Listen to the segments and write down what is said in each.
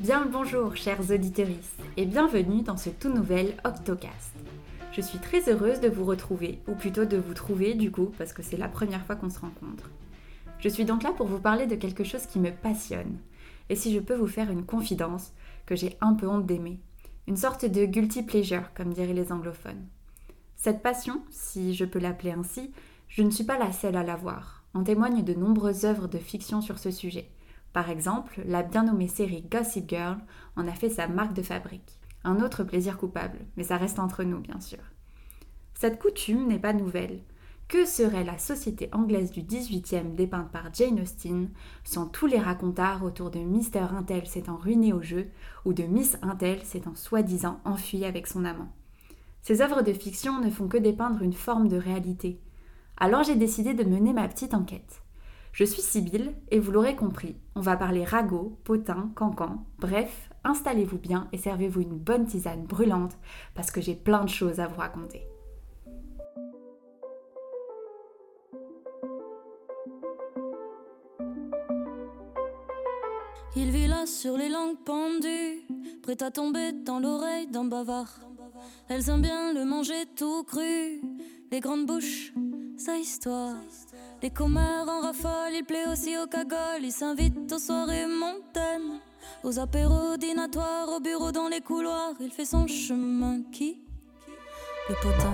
Bien le bonjour, chers auditeurs, et bienvenue dans ce tout nouvel Octocast. Je suis très heureuse de vous retrouver, ou plutôt de vous trouver du coup, parce que c'est la première fois qu'on se rencontre. Je suis donc là pour vous parler de quelque chose qui me passionne, et si je peux vous faire une confidence que j'ai un peu honte d'aimer, une sorte de guilty pleasure, comme diraient les anglophones. Cette passion, si je peux l'appeler ainsi, je ne suis pas la seule à l'avoir. En témoignent de nombreuses œuvres de fiction sur ce sujet. Par exemple, la bien nommée série Gossip Girl en a fait sa marque de fabrique. Un autre plaisir coupable, mais ça reste entre nous, bien sûr. Cette coutume n'est pas nouvelle. Que serait la société anglaise du 18e dépeinte par Jane Austen sans tous les racontards autour de Mr. Intel s'étant ruiné au jeu ou de Miss Intel s'étant soi-disant enfui avec son amant? Ces œuvres de fiction ne font que dépeindre une forme de réalité. Alors j'ai décidé de mener ma petite enquête. Je suis Sibylle et vous l'aurez compris, on va parler ragot, potin, cancan, bref, installez-vous bien et servez-vous une bonne tisane brûlante parce que j'ai plein de choses à vous raconter. Il vit là sur les langues pendues, prêt à tomber dans l'oreille d'un bavard. Elles aiment bien le manger tout cru, les grandes bouches, sa histoire. Les commères en rafale, il plaît aussi aux cagoles, il s'invite aux soirées montaines. Aux apéros dînatoires, au bureau dans les couloirs, il fait son chemin. Qui? Le potin.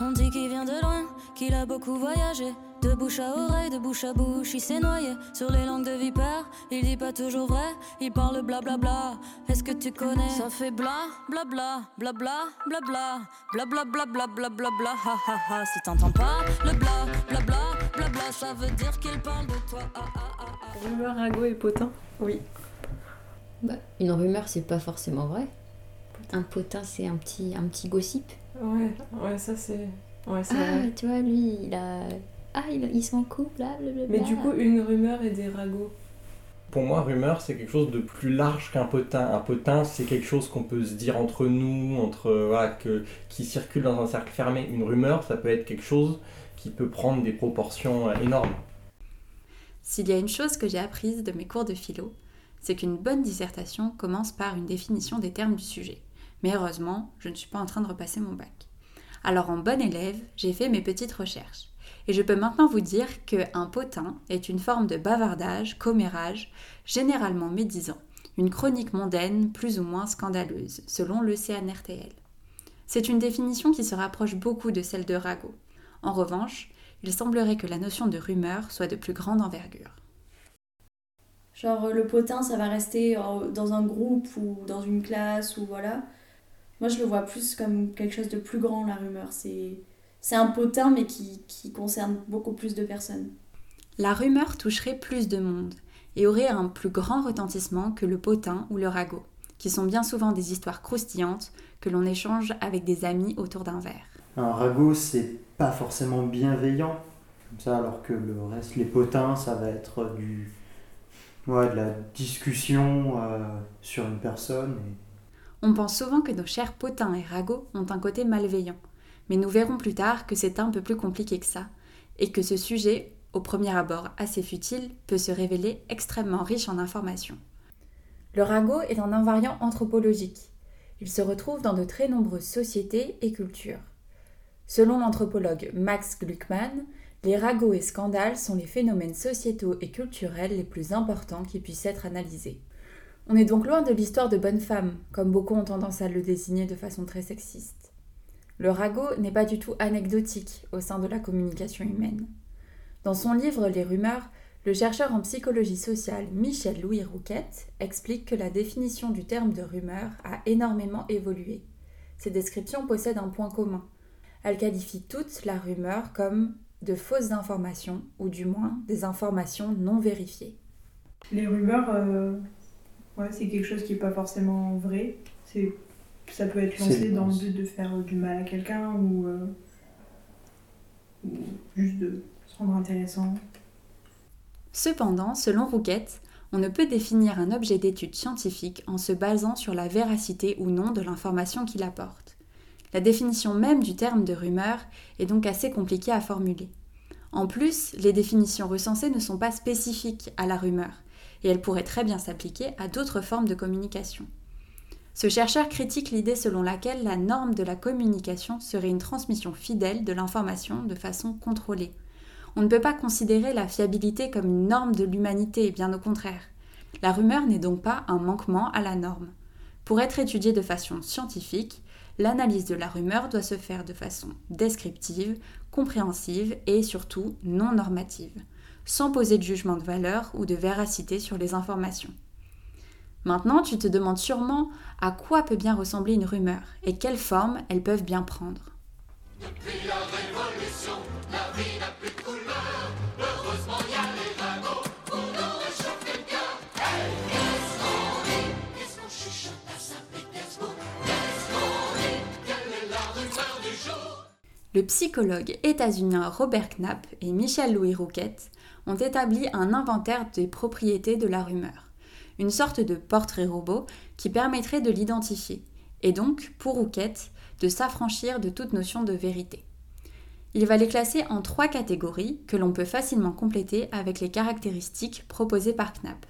On dit qu'il vient de loin, qu'il a beaucoup voyagé. De bouche à oreille, de bouche à bouche, il s'est noyé sur les langues de vipère. Il dit pas toujours vrai, il parle blablabla. Bla bla. Est-ce que tu connais? Ça fait bla bla bla bla bla bla bla bla bla bla bla bla bla bla ha ha ha. Si t'entends pas le bla bla bla bla bla, ça veut dire qu'il parle de toi. Ah, ah. Rumeur, ragot et potin? Oui. Bah, une rumeur, c'est pas forcément vrai. Un potin, c'est un petit, un petit gossip. Ouais, ouais, ça c'est. Ouais, Ah, vrai. tu vois, lui, il a. Ah, il, ils sont en couple, blablabla. Mais du coup, une rumeur et des ragots. Pour moi, rumeur, c'est quelque chose de plus large qu'un potin. Un potin, c'est quelque chose qu'on peut se dire entre nous, entre voilà, que, qui circule dans un cercle fermé. Une rumeur, ça peut être quelque chose qui peut prendre des proportions euh, énormes. S'il y a une chose que j'ai apprise de mes cours de philo, c'est qu'une bonne dissertation commence par une définition des termes du sujet. Mais heureusement, je ne suis pas en train de repasser mon bac. Alors en bonne élève, j'ai fait mes petites recherches. Et je peux maintenant vous dire qu'un potin est une forme de bavardage, commérage, généralement médisant, une chronique mondaine plus ou moins scandaleuse, selon le CNRTL. C'est une définition qui se rapproche beaucoup de celle de ragot. En revanche, il semblerait que la notion de rumeur soit de plus grande envergure. Genre le potin, ça va rester euh, dans un groupe ou dans une classe ou voilà. Moi, je le vois plus comme quelque chose de plus grand, la rumeur. C'est, c'est un potin, mais qui, qui concerne beaucoup plus de personnes. La rumeur toucherait plus de monde et aurait un plus grand retentissement que le potin ou le ragot, qui sont bien souvent des histoires croustillantes que l'on échange avec des amis autour d'un verre. Un ragot, c'est pas forcément bienveillant, comme ça, alors que le reste, les potins, ça va être du, ouais, de la discussion euh, sur une personne. et- On pense souvent que nos chers potins et ragots ont un côté malveillant, mais nous verrons plus tard que c'est un peu plus compliqué que ça, et que ce sujet, au premier abord assez futile, peut se révéler extrêmement riche en informations. Le ragot est un invariant anthropologique. Il se retrouve dans de très nombreuses sociétés et cultures. Selon l'anthropologue Max Gluckman, les ragots et scandales sont les phénomènes sociétaux et culturels les plus importants qui puissent être analysés. On est donc loin de l'histoire de bonnes femmes, comme beaucoup ont tendance à le désigner de façon très sexiste. Le ragot n'est pas du tout anecdotique au sein de la communication humaine. Dans son livre Les rumeurs, le chercheur en psychologie sociale Michel Louis Rouquette explique que la définition du terme de rumeur a énormément évolué. Ces descriptions possèdent un point commun. Elles qualifient toute la rumeur comme de fausses informations, ou du moins des informations non vérifiées. Les rumeurs, euh, c'est quelque chose qui n'est pas forcément vrai. Ça peut être lancé dans le but de faire du mal à quelqu'un ou, euh, ou juste de se rendre intéressant. Cependant, selon Rouquette, on ne peut définir un objet d'étude scientifique en se basant sur la véracité ou non de l'information qu'il apporte. La définition même du terme de rumeur est donc assez compliquée à formuler. En plus, les définitions recensées ne sont pas spécifiques à la rumeur, et elle pourrait très bien s'appliquer à d'autres formes de communication. Ce chercheur critique l'idée selon laquelle la norme de la communication serait une transmission fidèle de l'information de façon contrôlée. On ne peut pas considérer la fiabilité comme une norme de l'humanité, bien au contraire. La rumeur n'est donc pas un manquement à la norme. Pour être étudiée de façon scientifique, l'analyse de la rumeur doit se faire de façon descriptive, compréhensive et surtout non normative, sans poser de jugement de valeur ou de véracité sur les informations. Maintenant, tu te demandes sûrement à quoi peut bien ressembler une rumeur et quelle forme elles peuvent bien prendre. Le psychologue états-unien Robert Knapp et Michel Louis Rouquette ont établi un inventaire des propriétés de la rumeur, une sorte de portrait robot qui permettrait de l'identifier, et donc, pour Rouquette, de s'affranchir de toute notion de vérité. Il va les classer en trois catégories que l'on peut facilement compléter avec les caractéristiques proposées par Knapp.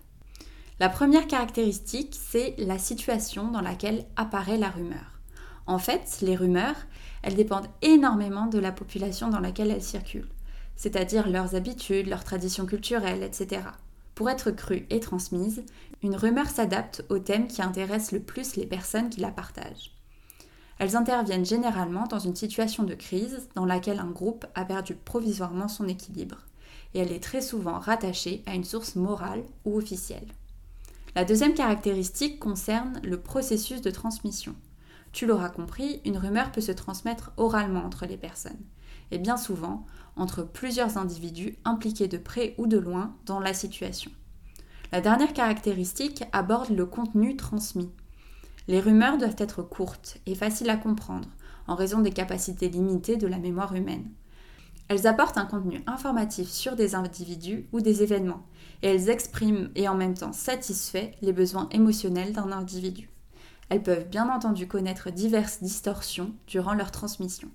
La première caractéristique, c'est la situation dans laquelle apparaît la rumeur. En fait, les rumeurs, elles dépendent énormément de la population dans laquelle elles circulent, c'est-à-dire leurs habitudes, leurs traditions culturelles, etc. Pour être crue et transmise, une rumeur s'adapte au thème qui intéresse le plus les personnes qui la partagent. Elles interviennent généralement dans une situation de crise dans laquelle un groupe a perdu provisoirement son équilibre, et elle est très souvent rattachée à une source morale ou officielle. La deuxième caractéristique concerne le processus de transmission. Tu l'auras compris, une rumeur peut se transmettre oralement entre les personnes, et bien souvent entre plusieurs individus impliqués de près ou de loin dans la situation. La dernière caractéristique aborde le contenu transmis. Les rumeurs doivent être courtes et faciles à comprendre, en raison des capacités limitées de la mémoire humaine. Elles apportent un contenu informatif sur des individus ou des événements, et elles expriment et en même temps satisfait les besoins émotionnels d'un individu. Elles peuvent bien entendu connaître diverses distorsions durant leur transmission.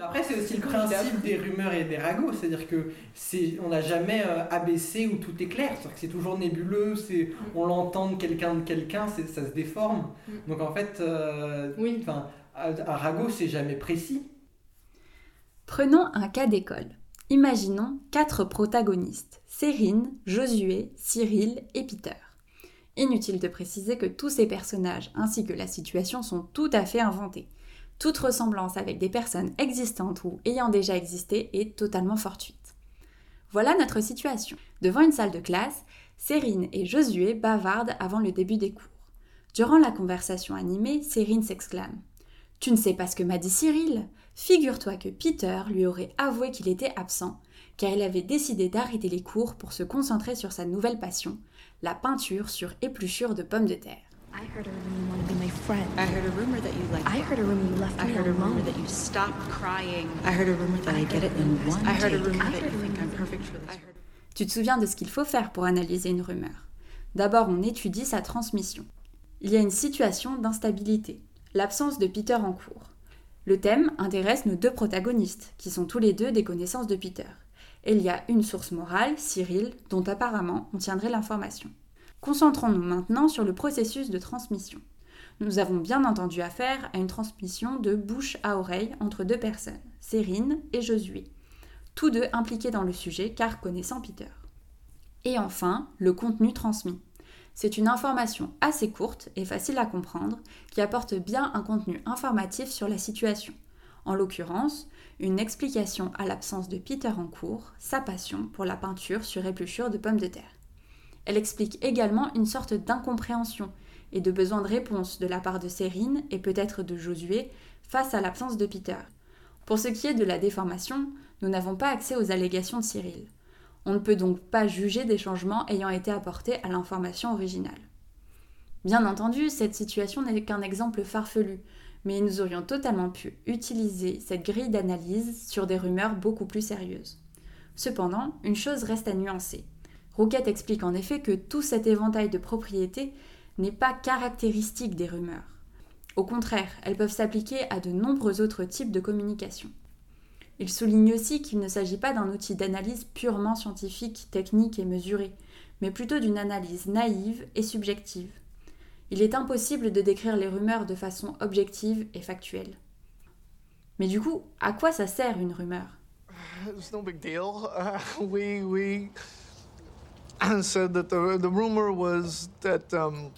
Après, c'est aussi le principe des rumeurs et des ragots, c'est-à-dire que c'est, on n'a jamais euh, ABC où tout est clair, c'est-à-dire que c'est toujours nébuleux, c'est, on l'entend de quelqu'un de quelqu'un, ça se déforme. Mm. Donc en fait, euh, Oui. un un ragot, c'est jamais précis. Prenons un cas d'école. Imaginons quatre protagonistes, Cérine, Josué, Cyril et Peter. Inutile de préciser que tous ces personnages ainsi que la situation sont tout à fait inventés. Toute ressemblance avec des personnes existantes ou ayant déjà existé est totalement fortuite. Voilà notre situation. Devant une salle de classe, Cérine et Josué bavardent avant le début des cours. Durant la conversation animée, Cérine s'exclame Tu ne sais pas ce que m'a dit Cyril Figure-toi que Peter lui aurait avoué qu'il était absent, car il avait décidé d'arrêter les cours pour se concentrer sur sa nouvelle passion, la peinture sur épluchure de pommes de terre. I heard a rumor you want to be my friend. I heard a rumor that you like. I heard a rumor you left I me heard a rumor that you stopped crying. I heard a rumor that I get it in one I heard a rumor I that heard you a think I'm rumor- perfect for this. Tu te souviens de ce qu'il faut faire pour analyser une rumeur? D'abord, on étudie sa transmission. Il y a une situation d'instabilité, l'absence de Peter en cours. Le thème intéresse nos deux protagonistes, qui sont tous les deux des connaissances de Peter. Et il y a une source morale, Cyril, dont apparemment on tiendrait l'information. Concentrons-nous maintenant sur le processus de transmission. Nous avons bien entendu affaire à une transmission de bouche à oreille entre deux personnes, Cérine et Josué tous deux impliqués dans le sujet car connaissant Peter. Et enfin, le contenu transmis. C'est une information assez courte et facile à comprendre qui apporte bien un contenu informatif sur la situation. En l'occurrence, une explication à l'absence de Peter en cours, sa passion pour la peinture sur épluchure de pommes de terre. Elle explique également une sorte d'incompréhension et de besoin de réponse de la part de Cérine et peut-être de Josué face à l'absence de Peter. Pour ce qui est de la déformation, nous n'avons pas accès aux allégations de Cyril. On ne peut donc pas juger des changements ayant été apportés à l'information originale. Bien entendu, cette situation n'est qu'un exemple farfelu, mais nous aurions totalement pu utiliser cette grille d'analyse sur des rumeurs beaucoup plus sérieuses. Cependant, une chose reste à nuancer. Rouquette explique en effet que tout cet éventail de propriétés n'est pas caractéristique des rumeurs. Au contraire, elles peuvent s'appliquer à de nombreux autres types de communication. Il souligne aussi qu'il ne s'agit pas d'un outil d'analyse purement scientifique, technique et mesuré, mais plutôt d'une analyse naïve et subjective. Il est impossible de décrire les rumeurs de façon objective et factuelle. Mais du coup, à quoi ça sert une rumeur? It's no big deal. Uh, we we said that the the rumor was that um,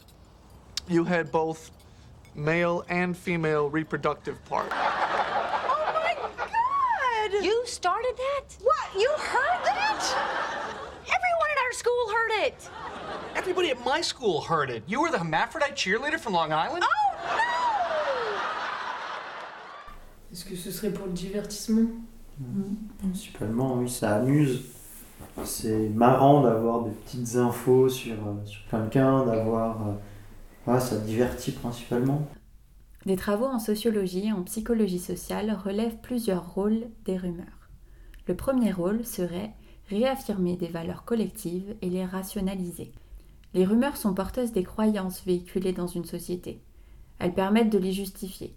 you had both male and female reproductive parts. Oh my God! You started that? What? You heard that? Everyone at our school heard it. Everybody at my school heard it. You were the hermaphrodite cheerleader from Long Island? Oh Est-ce que ce serait pour le divertissement Principalement, oui, ça amuse. C'est marrant d'avoir des petites infos sur, euh, sur quelqu'un, d'avoir. euh, voilà, ça divertit principalement. Des travaux en sociologie et en psychologie sociale relèvent plusieurs rôles des rumeurs. Le premier rôle serait réaffirmer des valeurs collectives et les rationaliser. Les rumeurs sont porteuses des croyances véhiculées dans une société. Elles permettent de les justifier.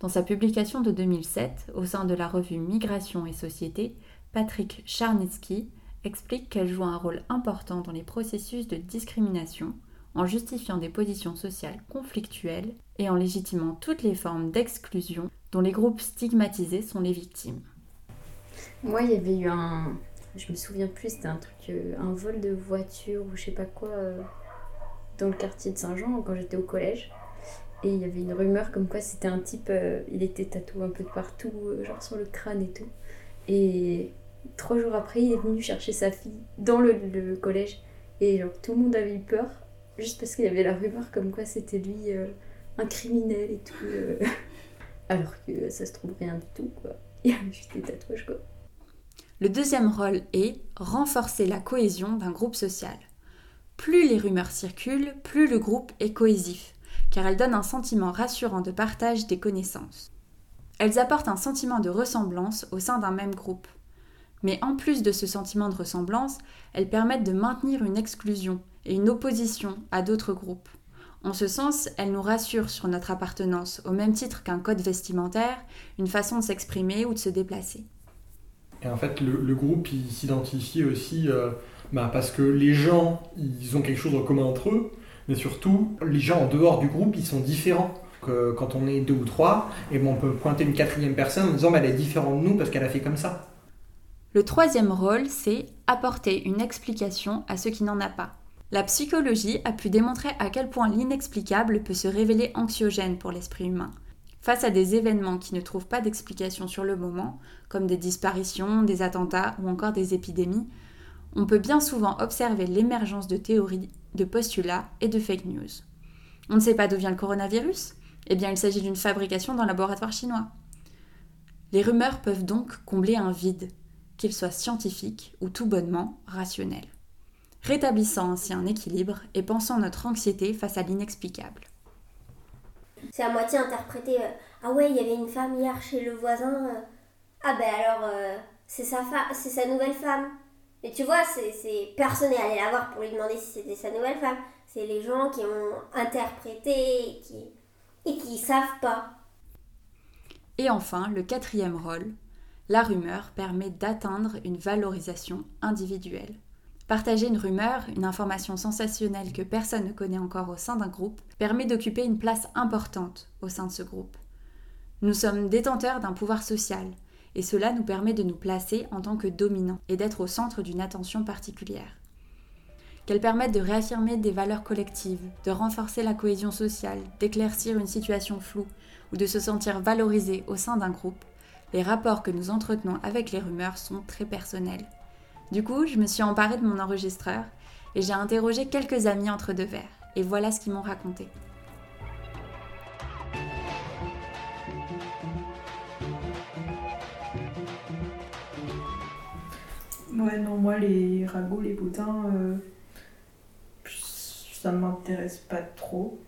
Dans sa publication de 2007, au sein de la revue Migration et Société, Patrick Charnitsky explique qu'elles jouent un rôle important dans les processus de discrimination en justifiant des positions sociales conflictuelles et en légitimant toutes les formes d'exclusion dont les groupes stigmatisés sont les victimes. Moi, il y avait eu un. Je me souviens plus, c'était un truc. euh, un vol de voiture ou je sais pas quoi euh, dans le quartier de Saint-Jean quand j'étais au collège. Et il y avait une rumeur comme quoi c'était un type. euh, il était tatoué un peu de partout, genre sur le crâne et tout. Et trois jours après, il est venu chercher sa fille dans le, collège. Et genre tout le monde avait eu peur juste parce qu'il y avait la rumeur comme quoi c'était lui euh, un criminel et tout. euh. Alors que ça se trouve rien du tout quoi. Il y avait juste des tatouages quoi. Le deuxième rôle est renforcer la cohésion d'un groupe social. Plus les rumeurs circulent, plus le groupe est cohésif, car elles donnent un sentiment rassurant de partage des connaissances. Elles apportent un sentiment de ressemblance au sein d'un même groupe. Mais en plus de ce sentiment de ressemblance, elles permettent de maintenir une exclusion et une opposition à d'autres groupes. En ce sens, elles nous rassurent sur notre appartenance, au même titre qu'un code vestimentaire, une façon de s'exprimer ou de se déplacer. Et en fait, le, groupe, s'identifie aussi euh, bah, parce que les gens, ils ont quelque chose en commun entre eux, mais surtout, les gens en dehors du groupe, ils sont différents. Quand on est deux ou trois, et ben, on peut pointer une quatrième personne en disant bah, elle est différente de nous parce qu'elle a fait comme ça. Le troisième rôle, c'est apporter une explication à ce qui n'en a pas. La psychologie a pu démontrer à quel point l'inexplicable peut se révéler anxiogène pour l'esprit humain. Face à des événements qui ne trouvent pas d'explication sur le moment, comme des disparitions, des attentats ou encore des épidémies, on peut bien souvent observer l'émergence de théories, de postulats et de fake news. On ne sait pas d'où vient le coronavirus? Eh bien, il s'agit d'une fabrication d'un laboratoire chinois. Les rumeurs peuvent donc combler un vide, qu'il soit scientifique ou tout bonnement rationnel, rétablissant ainsi un équilibre et pensant notre anxiété face à l'inexplicable. C'est à moitié interprété. euh, ah ouais, il y avait une femme hier chez le voisin. euh, ah ben alors, euh, c'est sa, c'est sa nouvelle femme. Et tu vois, c'est, c'est... personne n'est allé la voir pour lui demander si c'était sa nouvelle femme. C'est les gens qui ont interprété et qui, et qui savent pas. Et enfin, le quatrième rôle, la rumeur permet d'atteindre une valorisation individuelle. Partager une rumeur, une information sensationnelle que personne ne connaît encore au sein d'un groupe, permet d'occuper une place importante au sein de ce groupe. Nous sommes détenteurs d'un pouvoir social, et cela nous permet de nous placer en tant que dominants et d'être au centre d'une attention particulière. Qu'elles permettent de réaffirmer des valeurs collectives, de renforcer la cohésion sociale, d'éclaircir une situation floue ou de se sentir valorisé au sein d'un groupe, les rapports que nous entretenons avec les rumeurs sont très personnels. Du coup, je me suis emparée de mon enregistreur et j'ai interrogé quelques amis entre deux verres, et voilà ce qu'ils m'ont raconté. Ouais, non, moi, les ragots, les potins, euh, ça m'intéresse pas trop.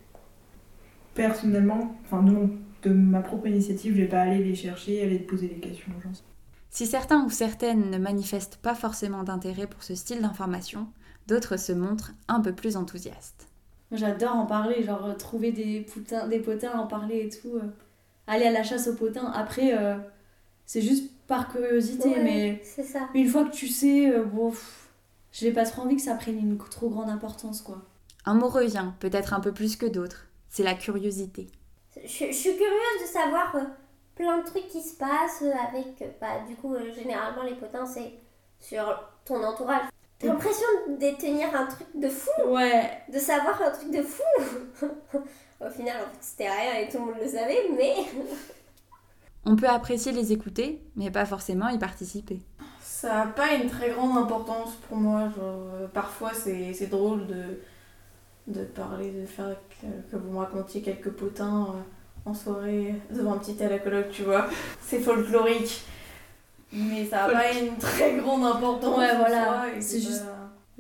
Personnellement, enfin, non, de ma propre initiative, je vais pas aller les chercher, aller te poser des questions. Genre. Si certains ou certaines ne manifestent pas forcément d'intérêt pour ce style d'information, d'autres se montrent un peu plus enthousiastes. J'adore en parler, genre euh, trouver des, potins, des potins, en parler et tout. euh. Aller à la chasse aux potins. Après, euh, c'est juste par curiosité, Ouais, mais c'est ça. une fois que tu sais, euh, bon, j'ai pas trop envie que ça prenne une trop grande importance, quoi. Un mot revient, peut-être un peu plus que d'autres. C'est la curiosité. Je, je suis curieuse de savoir euh, plein de trucs qui se passent euh, avec, euh, bah, du coup, euh, généralement, les potins, c'est sur ton entourage. J'ai l'impression de détenir un truc de fou. Ouais. De savoir un truc de fou. Au final, en fait, c'était rien et tout le monde le savait, mais. On peut apprécier les écouter, mais pas forcément y participer. Ça n'a pas une très grande importance pour moi. Genre, parfois, c'est c'est drôle de, de parler, de faire que, que vous me racontiez quelques potins euh, en soirée devant un petit thé à la coloc, tu vois. C'est folklorique. Mais ça n'a pas une très grande importance. Ouais, voilà. C'est juste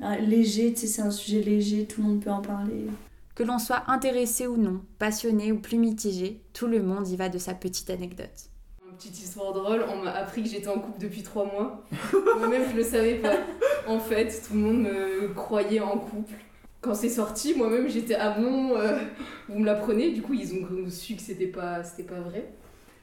pas- léger, tu sais, c'est un sujet léger, tout le monde peut en parler. Que l'on soit intéressé ou non, passionné ou plus mitigé, tout le monde y va de sa petite anecdote. Une petite histoire drôle, on m'a appris que j'étais en couple depuis trois mois. Moi-même, je le savais pas. En fait, tout le monde me croyait en couple. Quand c'est sorti, moi-même, j'étais ah bon, euh, vous me l'apprenez. Du coup, ils ont su que c'était pas, c'était pas vrai.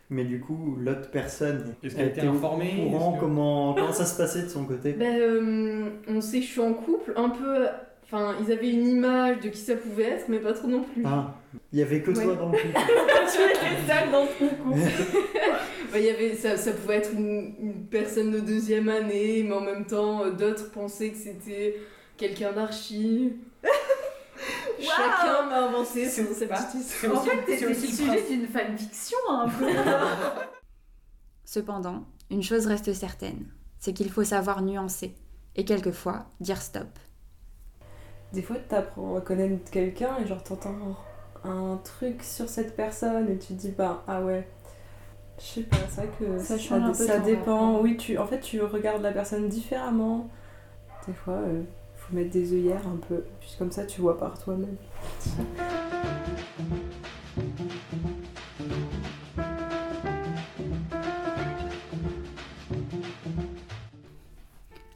Mais du coup, l'autre personne, Est-ce qu'elle était informée? Courant que- comment, comment ça se passait de son côté? Ben, euh, on sait que je suis en couple, un peu. Enfin, ils avaient une image de qui ça pouvait être, mais pas trop non plus. Ah, il y avait que toi Ouais. dans le couple. tu étais seule dans ton couple. Il y avait, ça, ça pouvait être une, une personne de deuxième année, mais en même temps, euh, d'autres pensaient que c'était quelqu'un d'archi. Chacun m'a avancé son, histoire. En fait, t'es le sujet d'une fanfiction un peu. Cependant, une chose reste certaine, c'est qu'il faut savoir nuancer, et quelquefois dire stop. Des fois, t'apprends à connaître quelqu'un et genre t'entends un truc sur cette personne et tu te dis bah ah ouais. Je sais pas, c'est vrai que Ça change un peu ça ton dépend. Oui, tu en fait tu regardes la personne différemment. Des fois, euh, mettre des œillères un peu, puis comme ça tu vois par toi-même.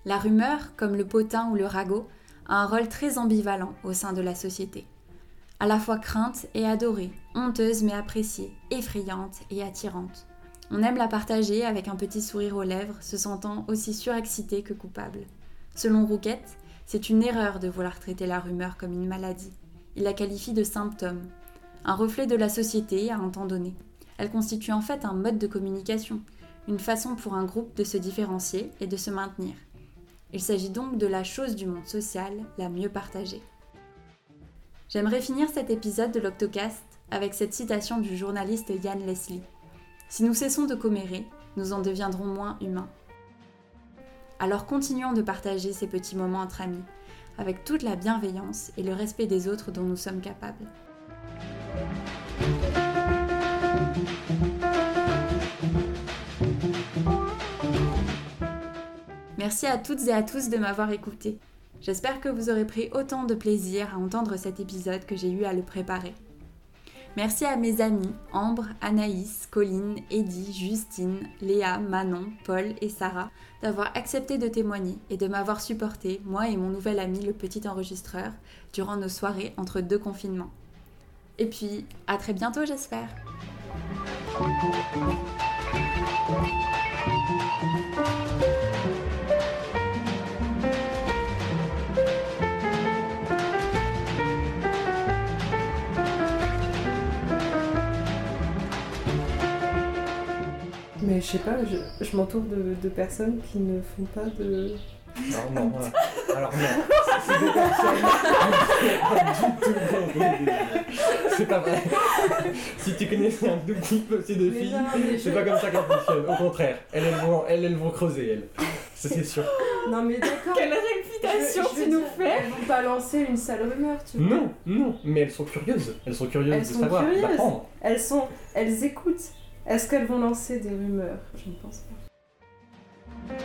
La rumeur, comme le potin ou le ragot, a un rôle très ambivalent au sein de la société. À la fois crainte et adorée, honteuse mais appréciée, effrayante et attirante. On aime la partager avec un petit sourire aux lèvres, se sentant aussi surexcité que coupable. Selon Rouquette, c'est une erreur de vouloir traiter la rumeur comme une maladie. Il la qualifie de symptôme, un reflet de la société à un temps donné. Elle constitue en fait un mode de communication, une façon pour un groupe de se différencier et de se maintenir. Il s'agit donc de la chose du monde social la mieux partagée. J'aimerais finir cet épisode de l'Octocast avec cette citation du journaliste Yann Leslie. Si nous cessons de commérer, nous en deviendrons moins humains. Alors continuons de partager ces petits moments entre amis, avec toute la bienveillance et le respect des autres dont nous sommes capables. Merci à toutes et à tous de m'avoir écouté. J'espère que vous aurez pris autant de plaisir à entendre cet épisode que j'ai eu à le préparer. Merci à mes amis Ambre, Anaïs, Colline, Eddie, Justine, Léa, Manon, Paul et Sarah d'avoir accepté de témoigner et de m'avoir supporté, moi et mon nouvel ami le petit enregistreur, durant nos soirées entre deux confinements. Et puis, à très bientôt j'espère. Sais pas, je, je m'entoure de, de personnes qui ne font pas de. Alors non, voilà. alors non, c'est des personnes qui ne font pas du tout dans des- C'est pas vrai. Si tu connaissais un tout petit peu aussi de Mais filles, c'est je- pas comme ça qu'elles fonctionnent. Au contraire, elles, elles, vont, elles, elles vont creuser, elles. Ça c'est sûr. Non mais d'accord. Quelle réputation Je- je tu nous dire, fais Elles vont pas lancer une sale rumeur, tu vois. Non, non, mais elles sont curieuses. Elles sont curieuses Elles de sont savoir, curieuses. d'apprendre. Elles sont, elles écoutent. Est-ce qu'elles vont lancer des rumeurs? Je ne pense pas.